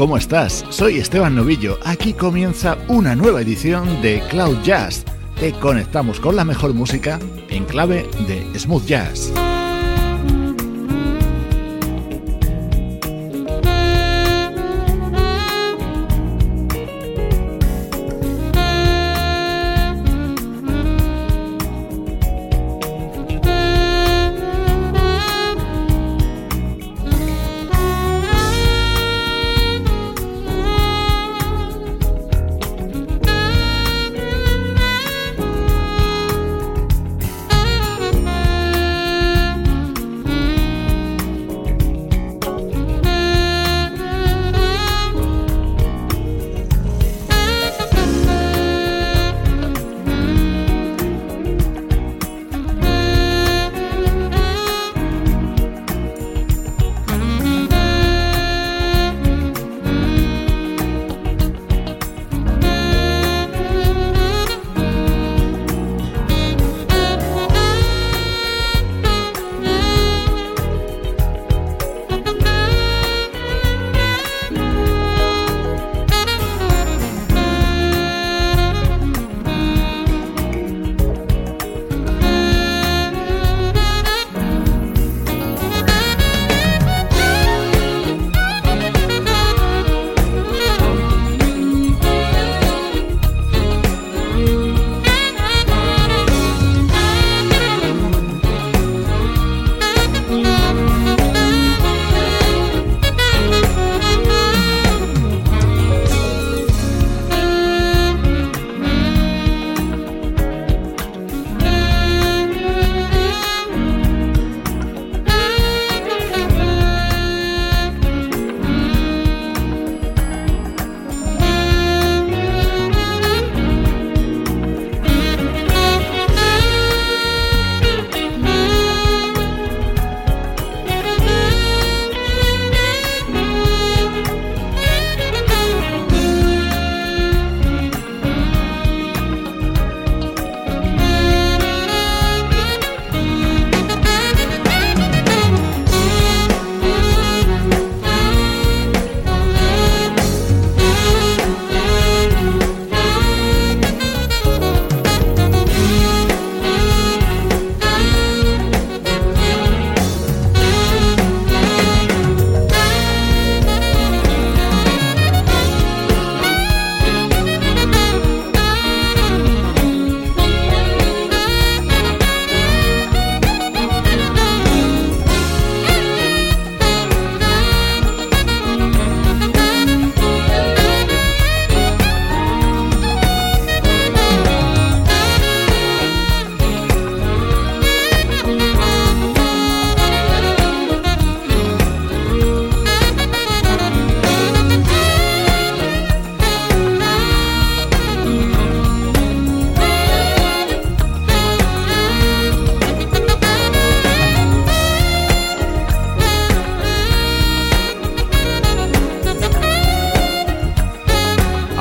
¿Cómo estás? Soy Esteban Novillo. Aquí comienza una nueva edición de Cloud Jazz. Te conectamos con la mejor música en clave de smooth jazz.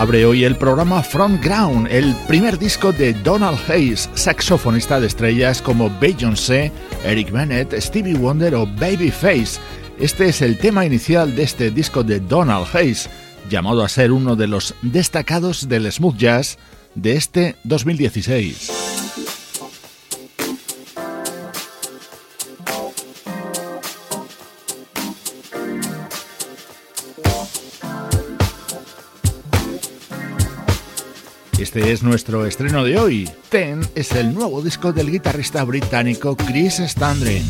Hoy el programa Front Ground, el primer disco de Donald Hayes, saxofonista de estrellas como Beyoncé, Eric Bennett, Stevie Wonder o Babyface. Este es el tema inicial de este disco de Donald Hayes, llamado a ser uno de los destacados del smooth jazz de este 2016. Este es nuestro estreno de hoy. Ten es el nuevo disco del guitarrista británico Chris Standring.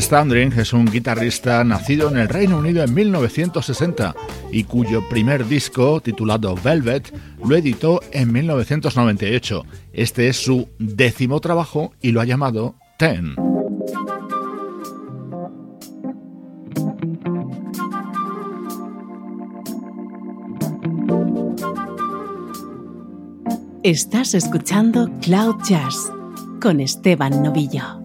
Standring es un guitarrista nacido en el Reino Unido en 1960 y cuyo primer disco, titulado Velvet, lo editó en 1998. Este es su décimo trabajo y lo ha llamado Ten. Estás escuchando Cloud Jazz con Esteban Novillo.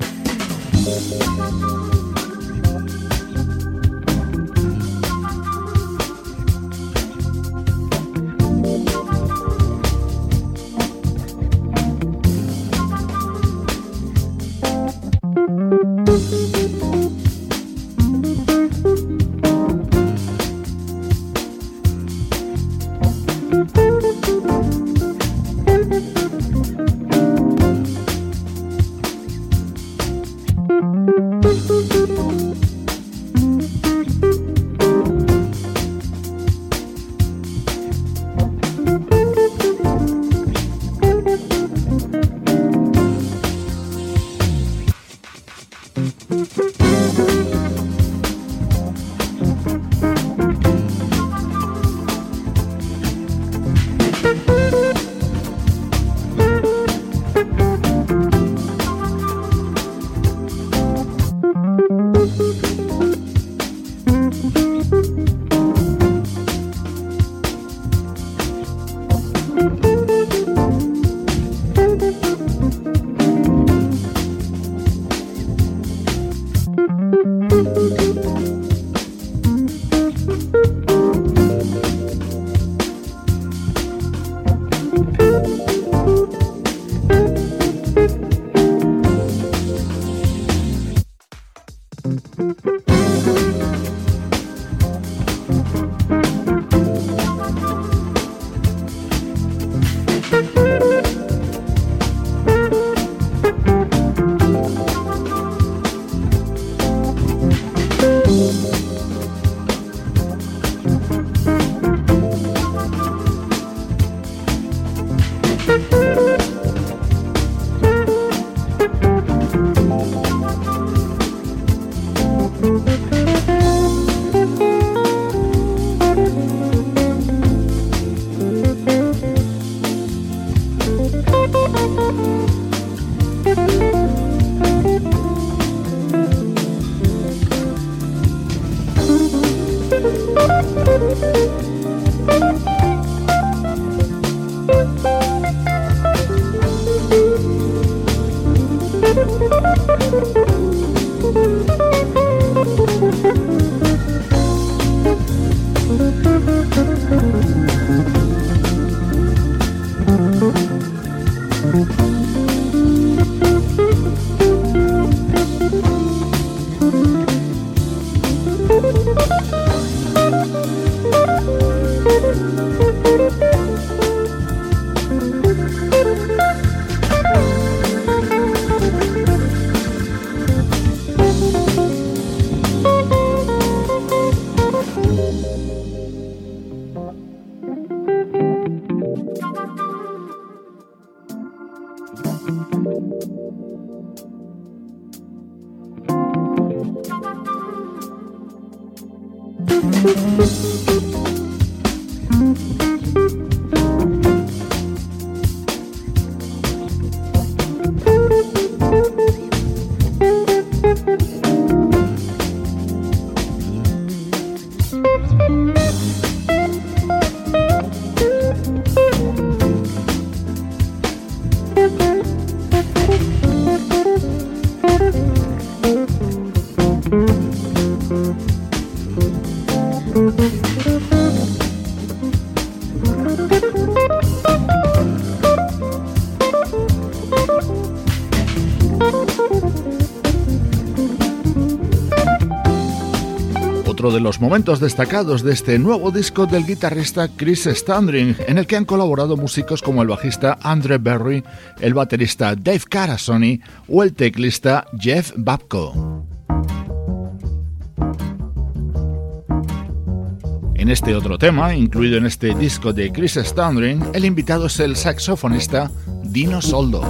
Los momentos destacados de este nuevo disco del guitarrista Chris Standring, en el que han colaborado músicos como el bajista Andre Berry, el baterista Dave Carasoni o el teclista Jeff Babko. En este otro tema, incluido en este disco de Chris Standring, el invitado es el saxofonista Dino Soldo.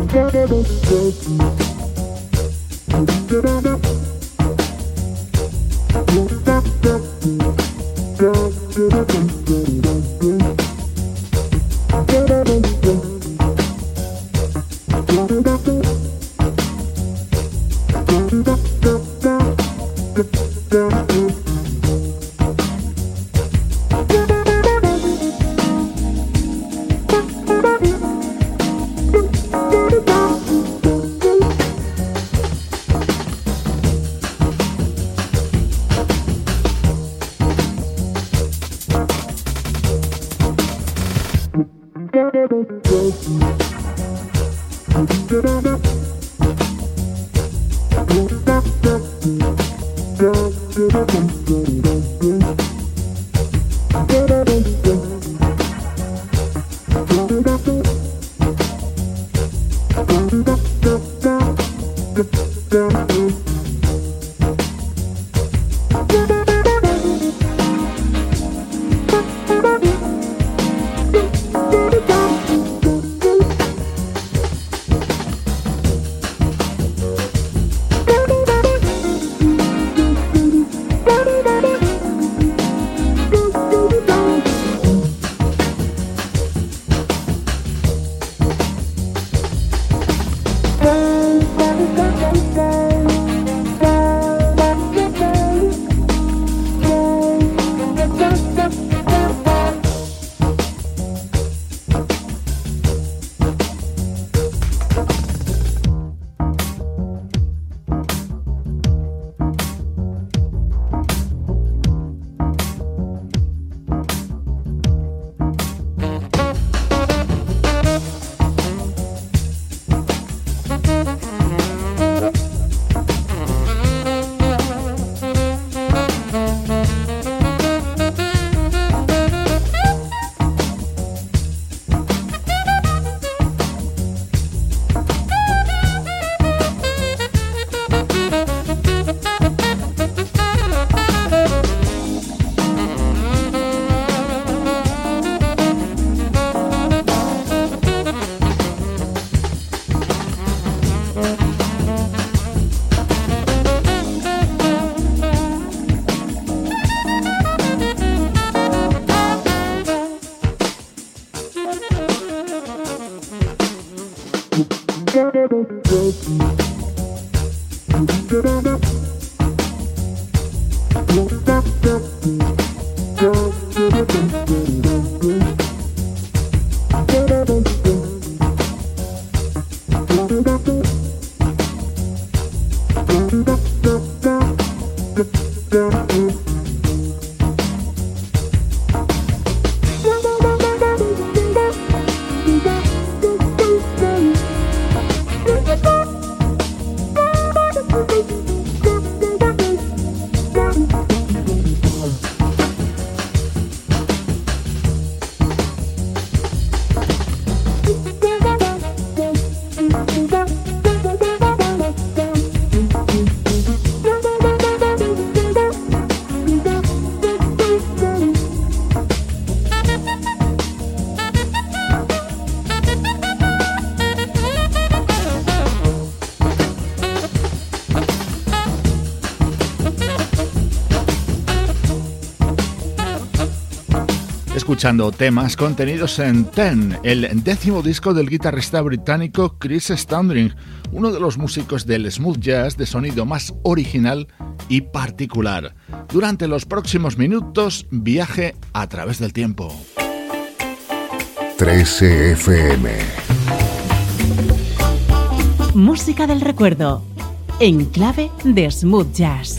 Thank you. Escuchando temas contenidos en Ten, el décimo disco del guitarrista británico Chris Standring, uno de los músicos del smooth jazz de sonido más original y particular. Durante los próximos minutos, viaje a través del tiempo. 13 FM Música del recuerdo, en clave de smooth jazz.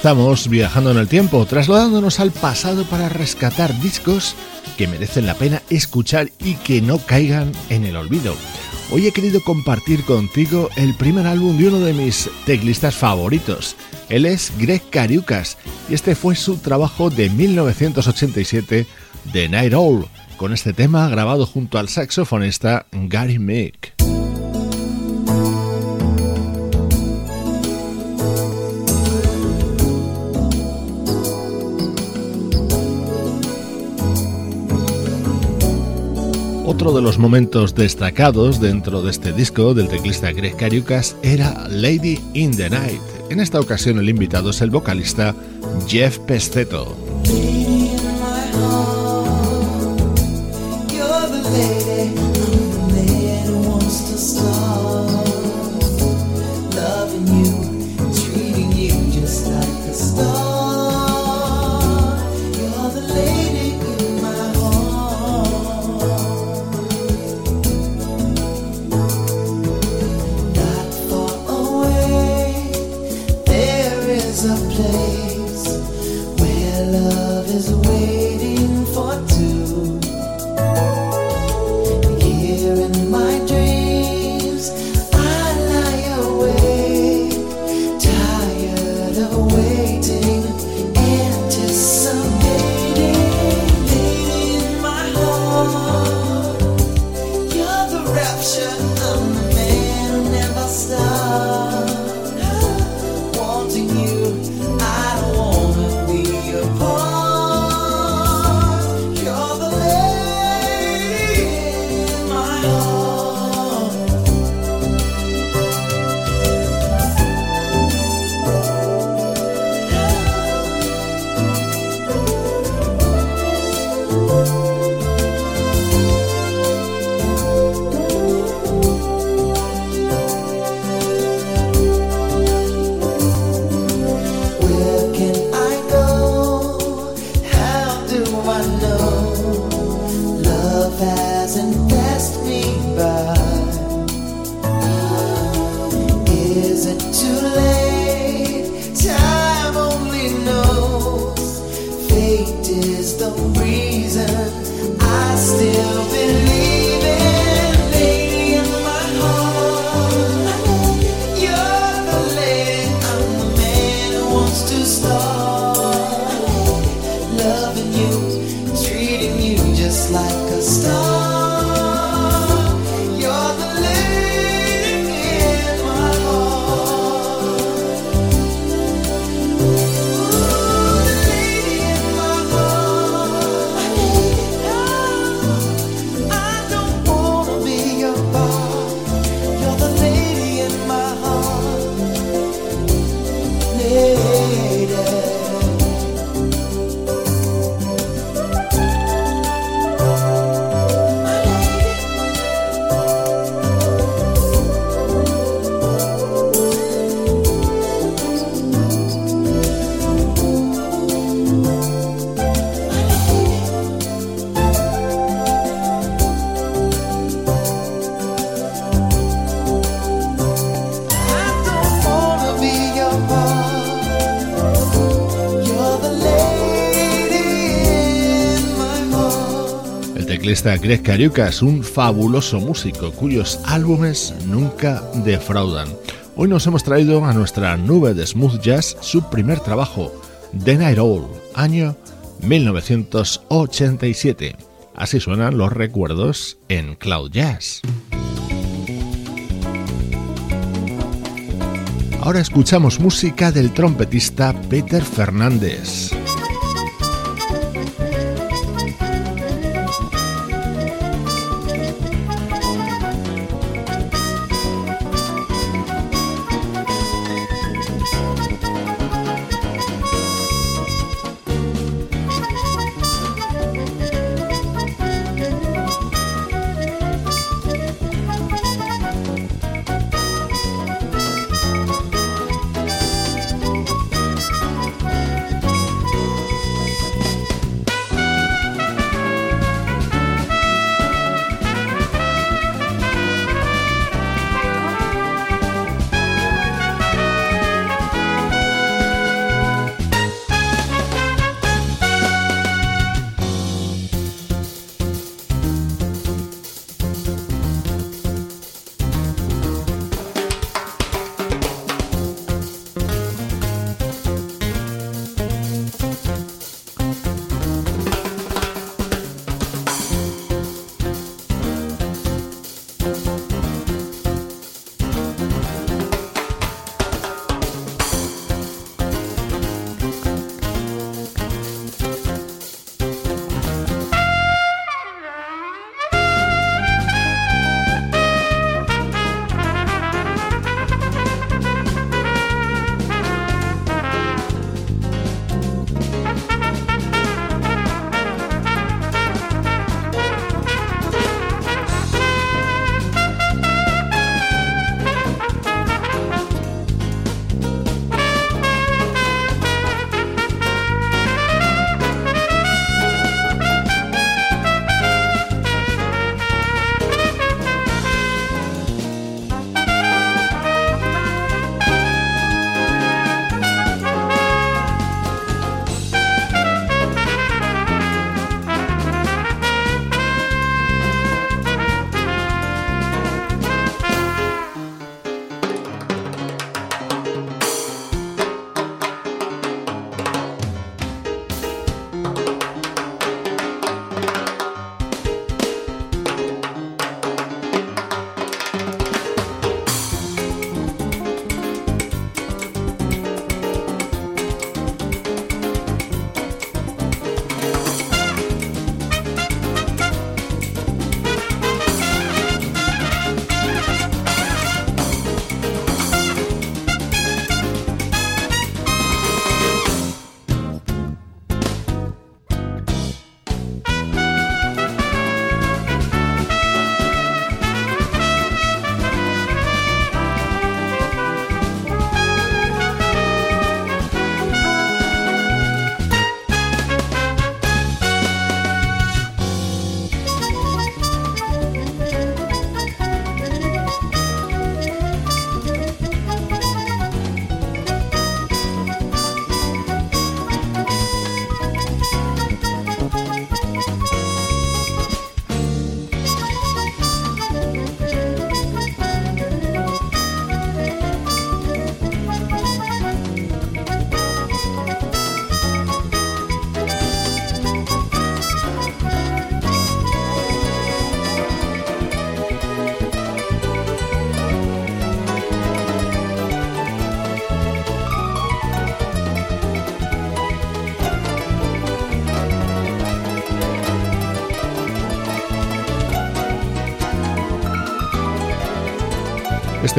Estamos viajando en el tiempo, trasladándonos al pasado para rescatar discos que merecen la pena escuchar y que no caigan en el olvido. Hoy he querido compartir contigo el primer álbum de uno de mis teclistas favoritos. Él es Greg Cariucas y este fue su trabajo de 1987, The Night Owl, con este tema grabado junto al saxofonista Gary Mick. Otro de los momentos destacados dentro de este disco del teclista Greg Cariucas era Lady in the Night. En esta ocasión el invitado es el vocalista Jeff Pesteto. like a star. Greg Cariucas, un fabuloso músico cuyos álbumes nunca defraudan. Hoy nos hemos traído a nuestra nube de smooth jazz su primer trabajo, The Night Owl, año 1987. Así suenan los recuerdos en Cloud Jazz. Ahora escuchamos música del trompetista Peter Fernández.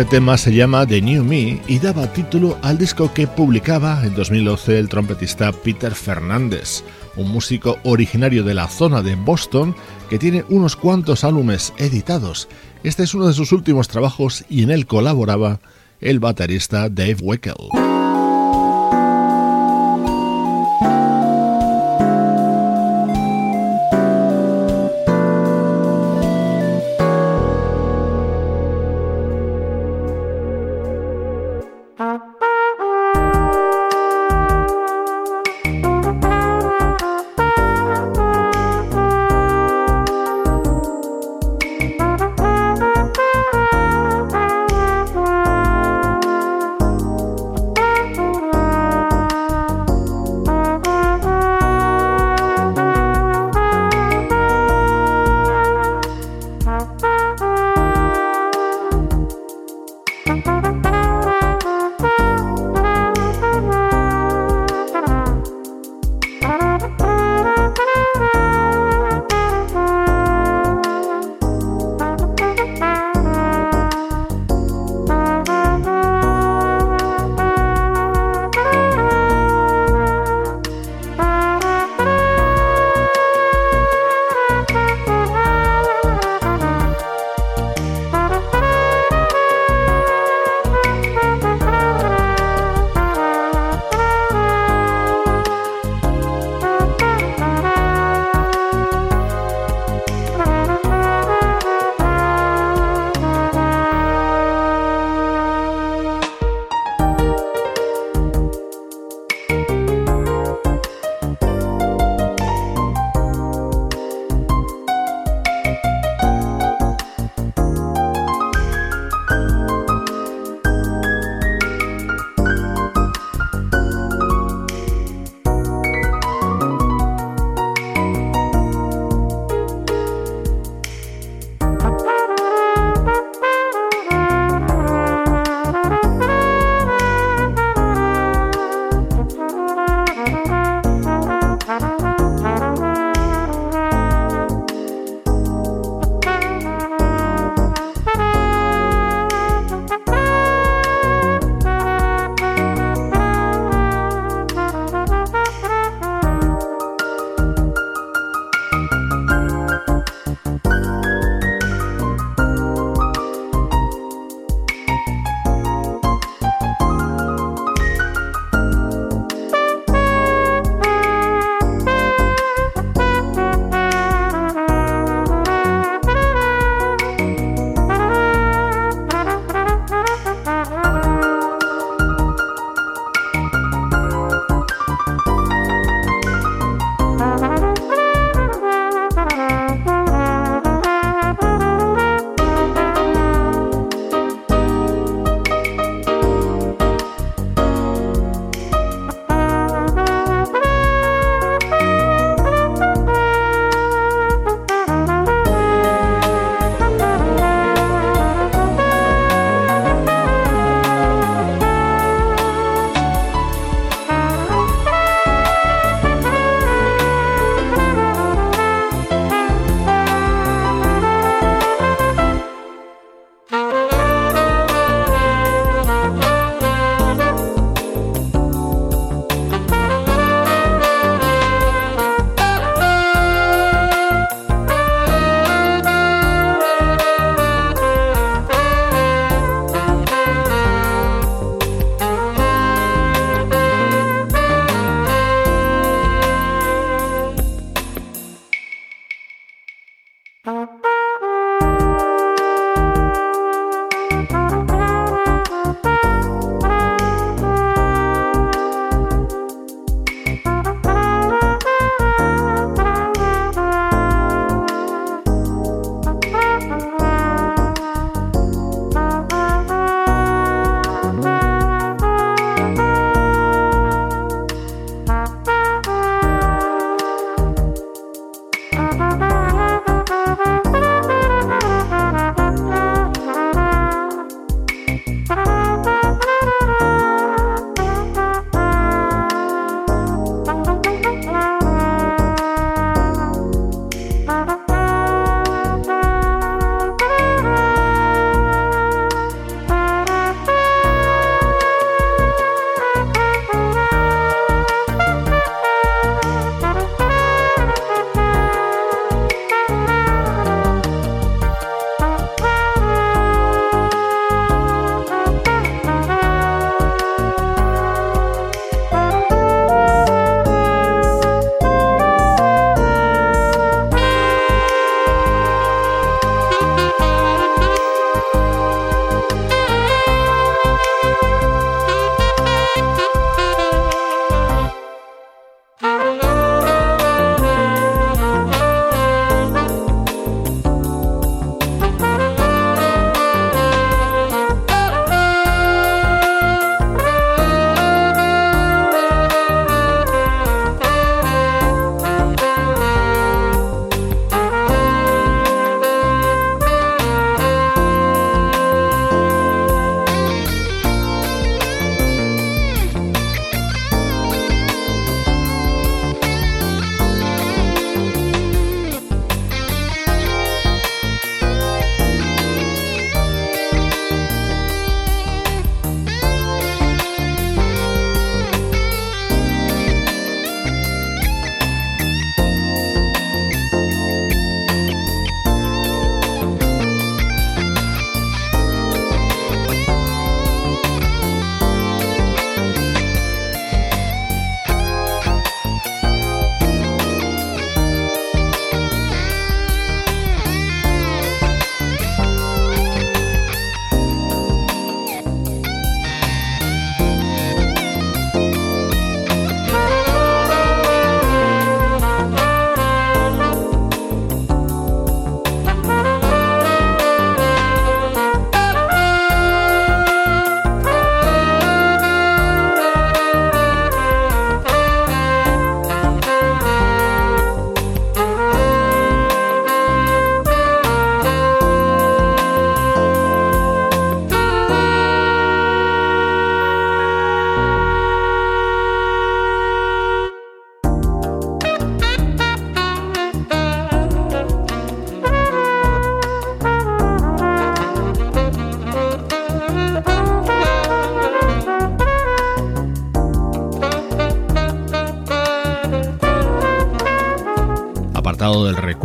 Este tema se llama The New Me y daba título al disco que publicaba en 2012 el trompetista Peter Fernández, un músico originario de la zona de Boston que tiene unos cuantos álbumes editados. Este es uno de sus últimos trabajos y en él colaboraba el baterista Dave Weckel.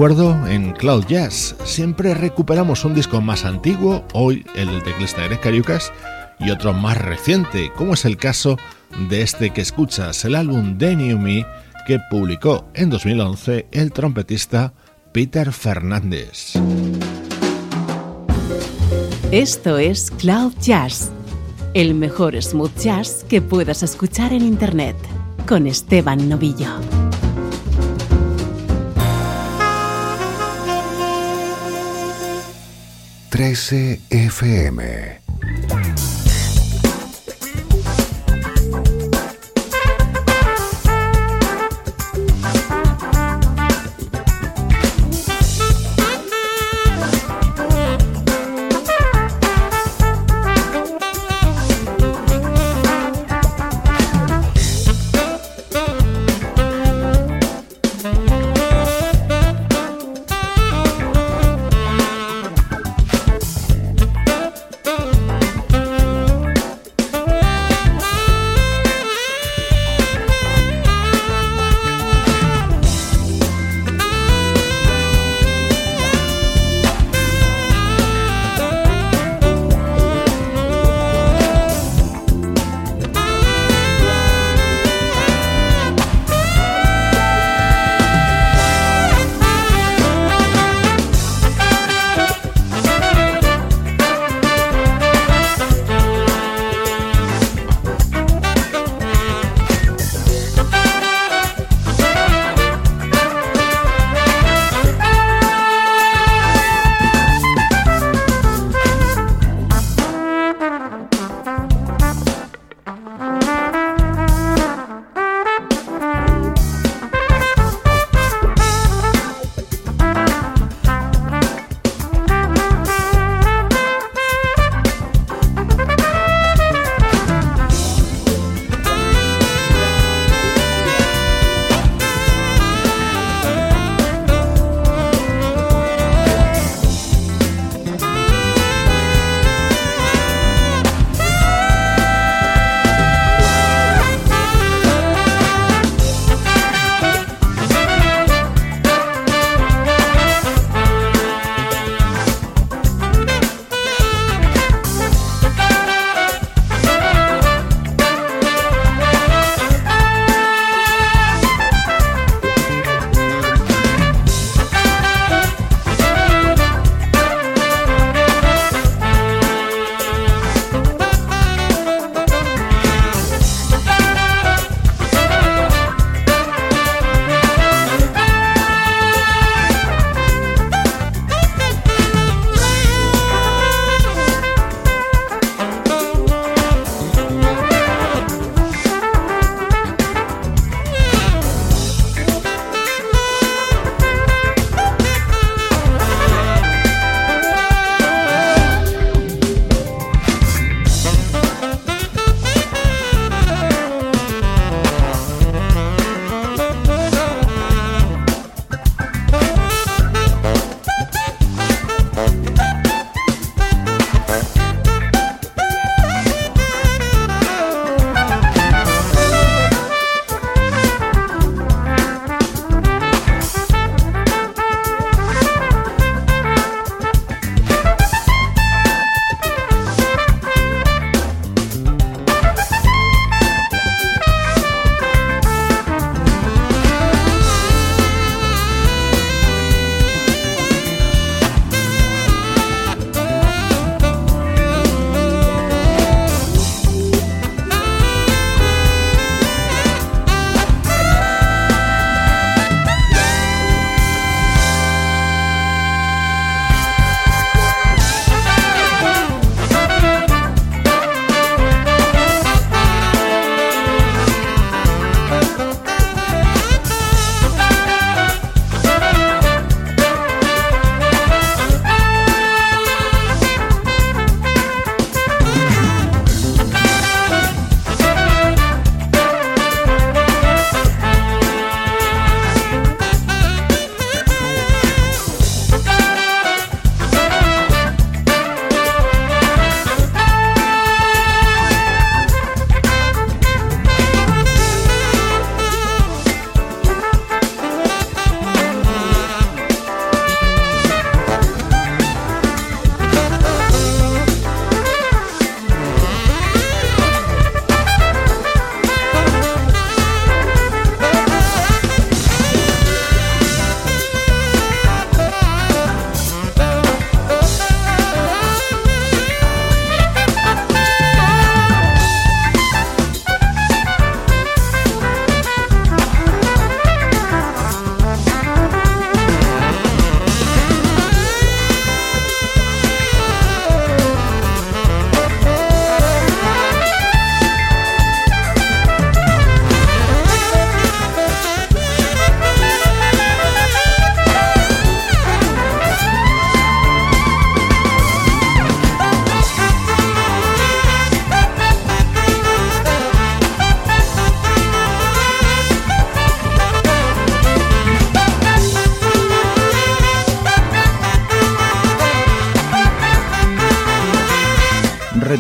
En Cloud Jazz. Siempre recuperamos un disco más antiguo, hoy el del teclista Eric Cariucas, y otro más reciente, como es el caso de este que escuchas, el álbum The New Me, que publicó en 2011 el trompetista Peter Fernández. Esto es Cloud Jazz, el mejor smooth jazz que puedas escuchar en Internet, con Esteban Novillo. 13 FM.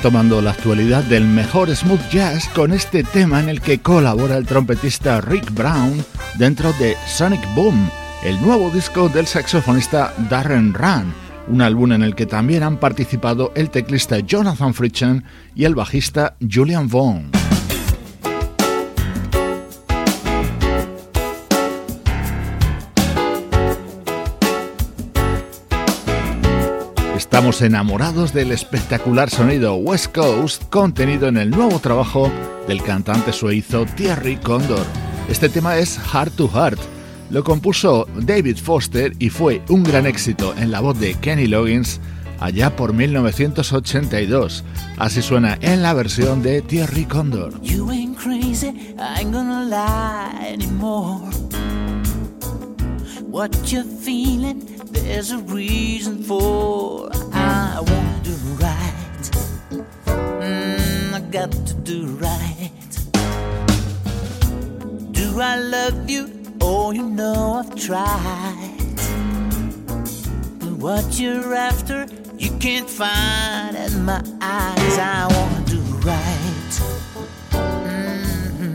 Retomando la actualidad del mejor smooth jazz con este tema en el que colabora el trompetista Rick Brown dentro de Sonic Boom, el nuevo disco del saxofonista Darren Run, un álbum en el que también han participado el teclista Jonathan Fritchen y el bajista Julian Vaughn. Estamos enamorados del espectacular sonido West Coast contenido en el nuevo trabajo del cantante suizo Thierry Condor. Este tema es Heart to Heart. Lo compuso David Foster y fue un gran éxito en la voz de Kenny Loggins allá por 1982. Así suena en la versión de Thierry Condor. There's a reason for I want to do right. Mm, I got to do right. Do I love you? Oh, you know I've tried. But what you're after, you can't find in my eyes. I want to do right. Mm-hmm.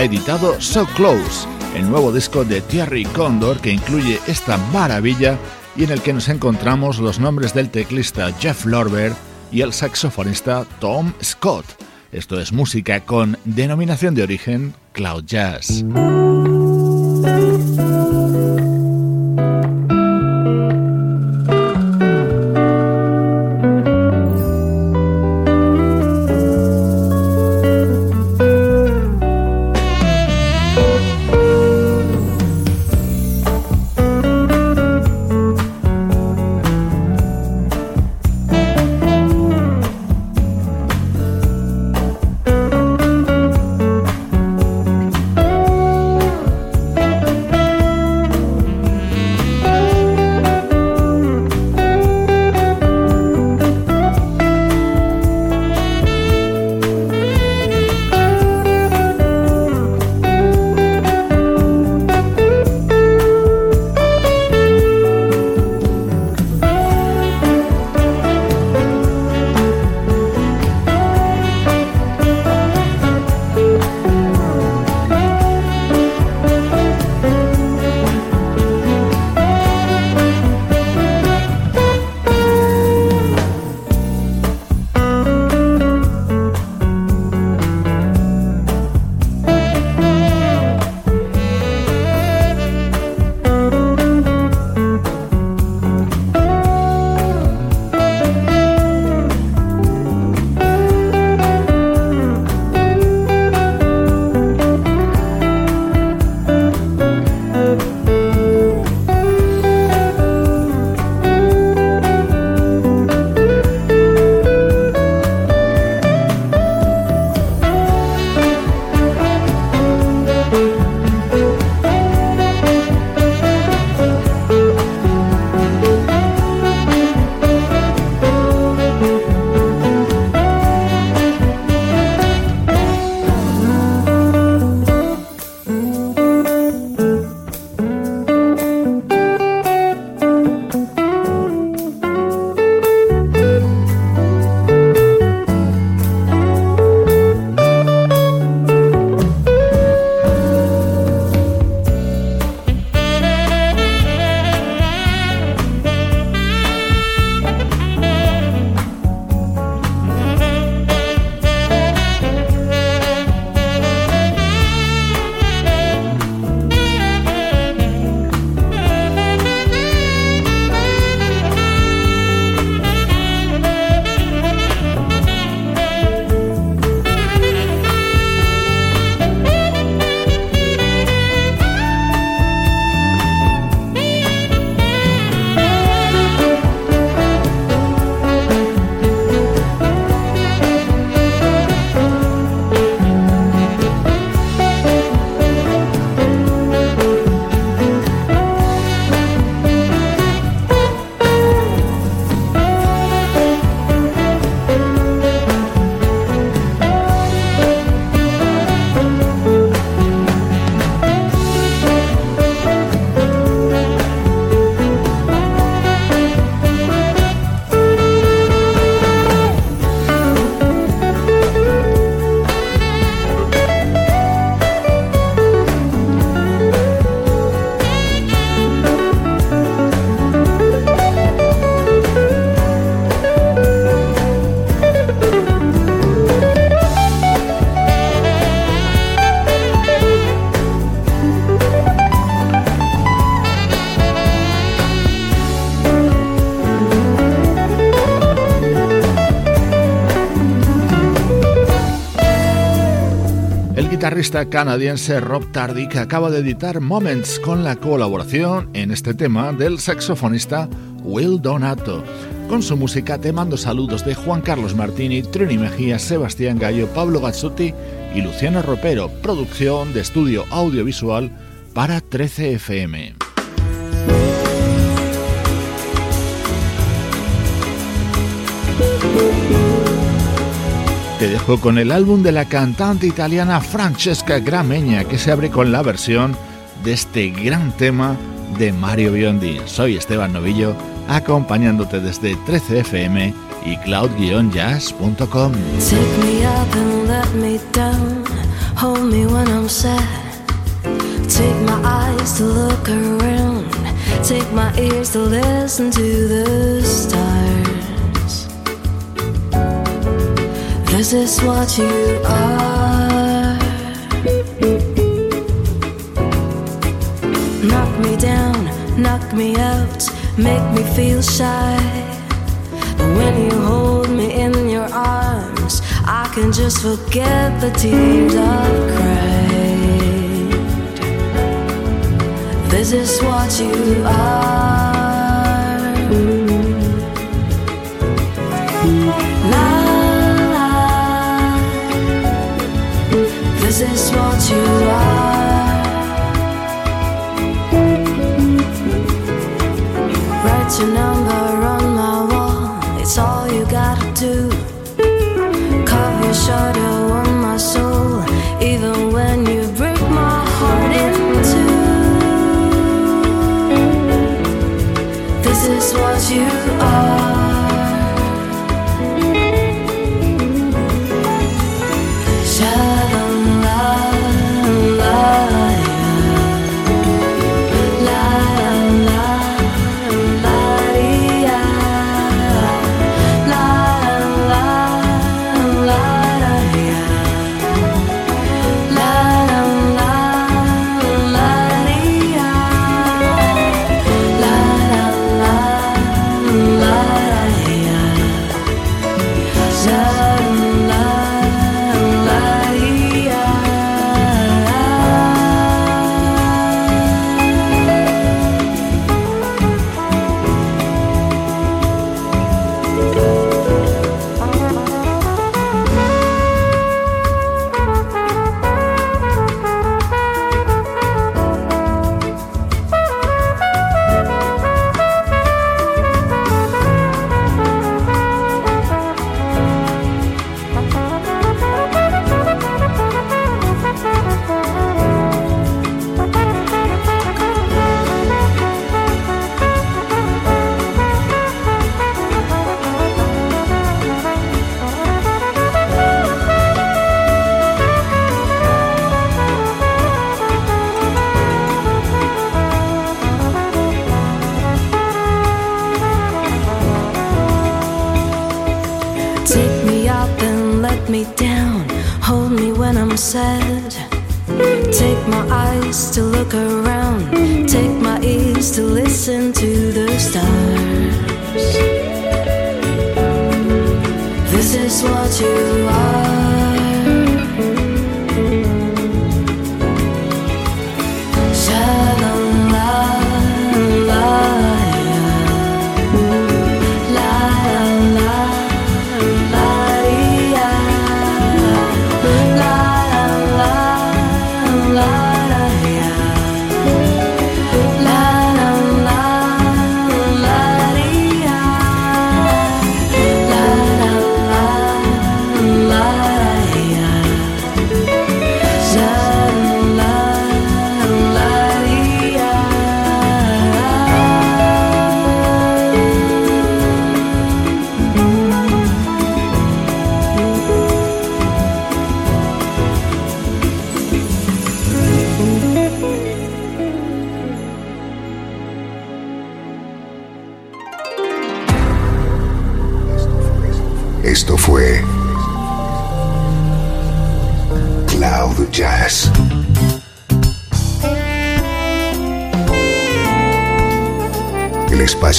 Está editado So Close, el nuevo disco de Thierry Condor que incluye esta maravilla y en el que nos encontramos los nombres del teclista Jeff Lorber y el saxofonista Tom Scott. Esto es música con denominación de origen Cloud Jazz. Guitarrista canadiense Rob Tardy que acaba de editar Moments con la colaboración en este tema del saxofonista Will Donato. Con su música te mando saludos de Juan Carlos Martini, Trini Mejía, Sebastián Gallo, Pablo Gazzuti y Luciano Ropero, producción de estudio audiovisual para 13 Te dejo con el álbum de la cantante italiana Francesca Grameña, que se abre con la versión de este gran tema de Mario Biondi. Soy Esteban Novillo, acompañándote desde 13fm y cloud-jazz.com. take my ears to listen to the stars. This is what you are. Knock me down, knock me out, make me feel shy. But when you hold me in your arms, I can just forget the tears I've cried. This is what you are. This is what you are. Write your number on my wall. It's all you gotta do. Me down. Hold me when I'm sad. Take my eyes to look around. Take my ears to listen to the stars. This is what you are.